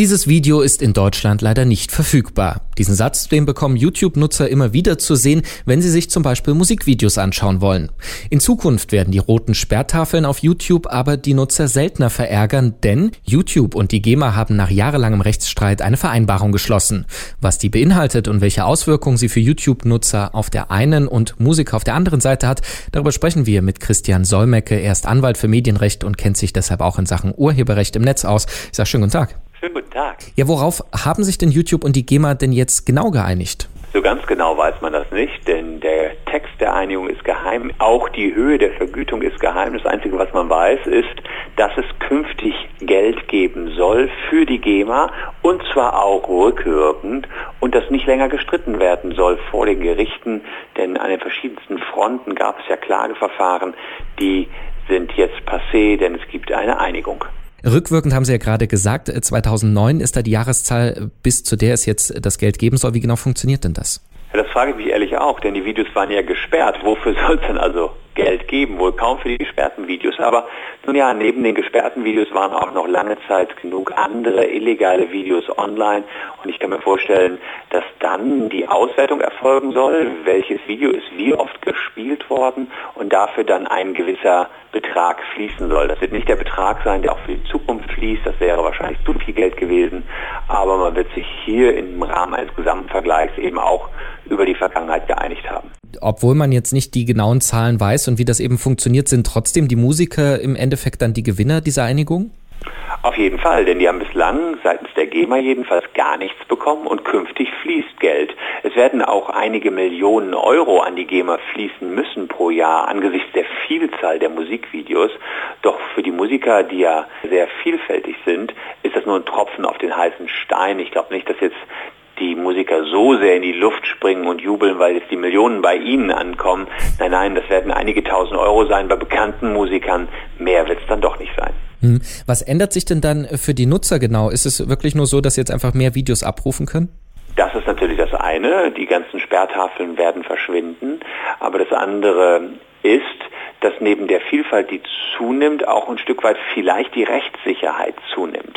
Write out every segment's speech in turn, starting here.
Dieses Video ist in Deutschland leider nicht verfügbar. Diesen Satz, den bekommen YouTube-Nutzer immer wieder zu sehen, wenn sie sich zum Beispiel Musikvideos anschauen wollen. In Zukunft werden die roten Sperrtafeln auf YouTube aber die Nutzer seltener verärgern, denn YouTube und die GEMA haben nach jahrelangem Rechtsstreit eine Vereinbarung geschlossen. Was die beinhaltet und welche Auswirkungen sie für YouTube-Nutzer auf der einen und Musiker auf der anderen Seite hat, darüber sprechen wir mit Christian Solmecke. Er ist Anwalt für Medienrecht und kennt sich deshalb auch in Sachen Urheberrecht im Netz aus. Ich sage schönen guten Tag. Schönen guten Tag. Ja, worauf haben sich denn YouTube und die GEMA denn jetzt genau geeinigt? So ganz genau weiß man das nicht, denn der Text der Einigung ist geheim. Auch die Höhe der Vergütung ist geheim. Das Einzige, was man weiß, ist, dass es künftig Geld geben soll für die GEMA und zwar auch rückwirkend und das nicht länger gestritten werden soll vor den Gerichten, denn an den verschiedensten Fronten gab es ja Klageverfahren, die sind jetzt passé, denn es gibt eine Einigung. Rückwirkend haben Sie ja gerade gesagt, 2009 ist da die Jahreszahl, bis zu der es jetzt das Geld geben soll. Wie genau funktioniert denn das? Das frage ich mich ehrlich auch, denn die Videos waren ja gesperrt. Wofür soll es denn also Geld geben? Wohl kaum für die gesperrten Videos. Aber nun ja, neben den gesperrten Videos waren auch noch lange Zeit genug andere illegale Videos online. Und ich kann mir vorstellen, dass dann die Auswertung erfolgen soll, welches Video ist wie oft gespielt worden und dafür dann ein gewisser Betrag fließen soll. Das wird nicht der Betrag sein, der auch für die Zukunft fließt. Das wäre wahrscheinlich zu viel Geld gewesen. Aber man wird sich hier im Rahmen eines Gesamtvergleichs eben auch über die Vergangenheit geeinigt haben. Obwohl man jetzt nicht die genauen Zahlen weiß und wie das eben funktioniert, sind trotzdem die Musiker im Endeffekt dann die Gewinner dieser Einigung? Auf jeden Fall, denn die haben bislang seitens der GEMA jedenfalls gar nichts bekommen und künftig fließt Geld. Es werden auch einige Millionen Euro an die GEMA fließen müssen pro Jahr angesichts der Vielzahl der Musikvideos. Doch für die Musiker, die ja sehr vielfältig sind, ist das nur ein Tropfen auf den heißen Stein. Ich glaube nicht, dass jetzt die Musiker so sehr in die Luft springen und jubeln, weil jetzt die Millionen bei ihnen ankommen. Nein, nein, das werden einige tausend Euro sein bei bekannten Musikern. Mehr wird es dann doch nicht sein. Hm. Was ändert sich denn dann für die Nutzer genau? Ist es wirklich nur so, dass sie jetzt einfach mehr Videos abrufen können? Das ist natürlich das eine. Die ganzen Sperrtafeln werden verschwinden. Aber das andere ist, dass neben der Vielfalt, die zunimmt, auch ein Stück weit vielleicht die Rechtssicherheit zunimmt.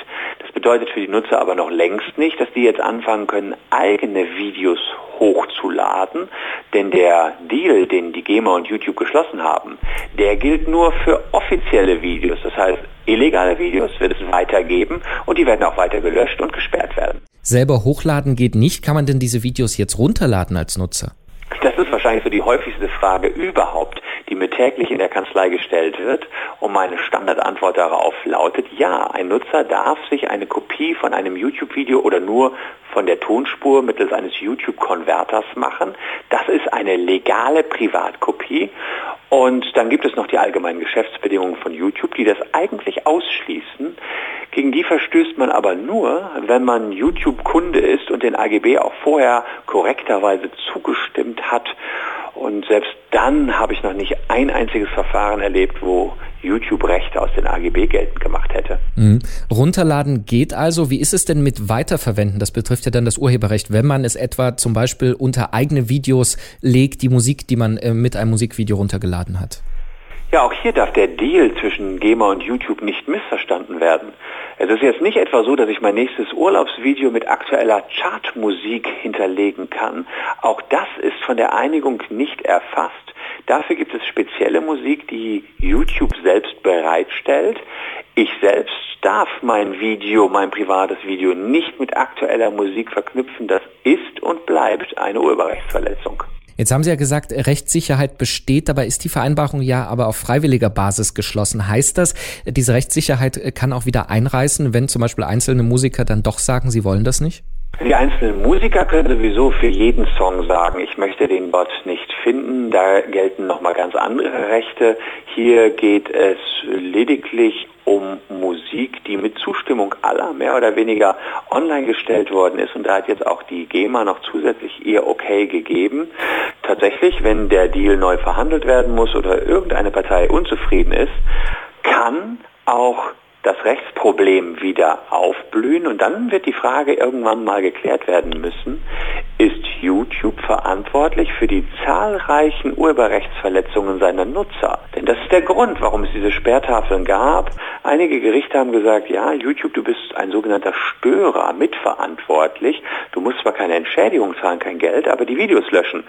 Bedeutet für die Nutzer aber noch längst nicht, dass die jetzt anfangen können, eigene Videos hochzuladen, denn der Deal, den die GEMA und YouTube geschlossen haben, der gilt nur für offizielle Videos. Das heißt, illegale Videos wird es weitergeben und die werden auch weiter gelöscht und gesperrt werden. Selber hochladen geht nicht. Kann man denn diese Videos jetzt runterladen als Nutzer? Das ist wahrscheinlich so die häufigste Frage überhaupt die mir täglich in der Kanzlei gestellt wird. Und meine Standardantwort darauf lautet, ja, ein Nutzer darf sich eine Kopie von einem YouTube-Video oder nur von der Tonspur mittels eines YouTube-Konverters machen. Das ist eine legale Privatkopie. Und dann gibt es noch die allgemeinen Geschäftsbedingungen von YouTube, die das eigentlich ausschließen. Gegen die verstößt man aber nur, wenn man YouTube-Kunde ist und den AGB auch vorher korrekterweise zugestimmt hat und selbst dann habe ich noch nicht ein einziges Verfahren erlebt, wo YouTube Rechte aus den AGB geltend gemacht hätte. Mhm. Runterladen geht also. Wie ist es denn mit Weiterverwenden? Das betrifft ja dann das Urheberrecht. Wenn man es etwa zum Beispiel unter eigene Videos legt, die Musik, die man äh, mit einem Musikvideo runtergeladen hat. Ja, auch hier darf der Deal zwischen GEMA und YouTube nicht missverstanden werden. Es ist jetzt nicht etwa so, dass ich mein nächstes Urlaubsvideo mit aktueller Chartmusik hinterlegen kann. Auch das ist von der Einigung nicht erfasst. Dafür gibt es spezielle Musik, die YouTube selbst bereitstellt. Ich selbst darf mein Video, mein privates Video nicht mit aktueller Musik verknüpfen. Das ist und bleibt eine Urheberrechtsverletzung. Jetzt haben Sie ja gesagt, Rechtssicherheit besteht, dabei ist die Vereinbarung ja aber auf freiwilliger Basis geschlossen. Heißt das, diese Rechtssicherheit kann auch wieder einreißen, wenn zum Beispiel einzelne Musiker dann doch sagen, sie wollen das nicht? Die einzelnen Musiker können sowieso für jeden Song sagen, ich möchte den Bot nicht finden. Da gelten nochmal ganz andere Rechte. Hier geht es lediglich um Musik, die mit Zustimmung aller mehr oder weniger online gestellt worden ist. Und da hat jetzt auch die GEMA noch zusätzlich ihr Okay gegeben. Tatsächlich, wenn der Deal neu verhandelt werden muss oder irgendeine Partei unzufrieden ist, kann auch das Rechtsproblem wieder aufblühen. Und dann wird die Frage irgendwann mal geklärt werden müssen, ist YouTube verantwortlich für die zahlreichen Urheberrechtsverletzungen seiner Nutzer. Denn das ist der Grund, warum es diese Sperrtafeln gab. Einige Gerichte haben gesagt, ja, YouTube, du bist ein sogenannter Störer, mitverantwortlich. Du musst zwar keine Entschädigung zahlen, kein Geld, aber die Videos löschen.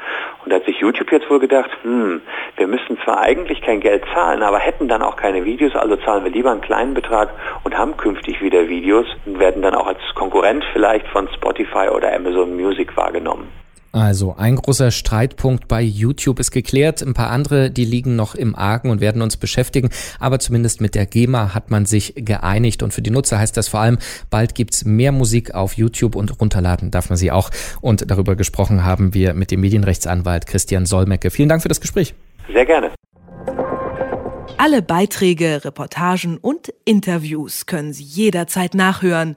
Und da hat sich YouTube jetzt wohl gedacht, hm, wir müssen zwar eigentlich kein Geld zahlen, aber hätten dann auch keine Videos, also zahlen wir lieber einen kleinen Betrag und haben künftig wieder Videos und werden dann auch als Konkurrent vielleicht von Spotify oder Amazon Music wahrgenommen. Also ein großer Streitpunkt bei YouTube ist geklärt. Ein paar andere, die liegen noch im Argen und werden uns beschäftigen. Aber zumindest mit der GEMA hat man sich geeinigt. Und für die Nutzer heißt das vor allem, bald gibt's mehr Musik auf YouTube und runterladen darf man sie auch. Und darüber gesprochen haben wir mit dem Medienrechtsanwalt Christian Solmecke. Vielen Dank für das Gespräch. Sehr gerne. Alle Beiträge, Reportagen und Interviews können Sie jederzeit nachhören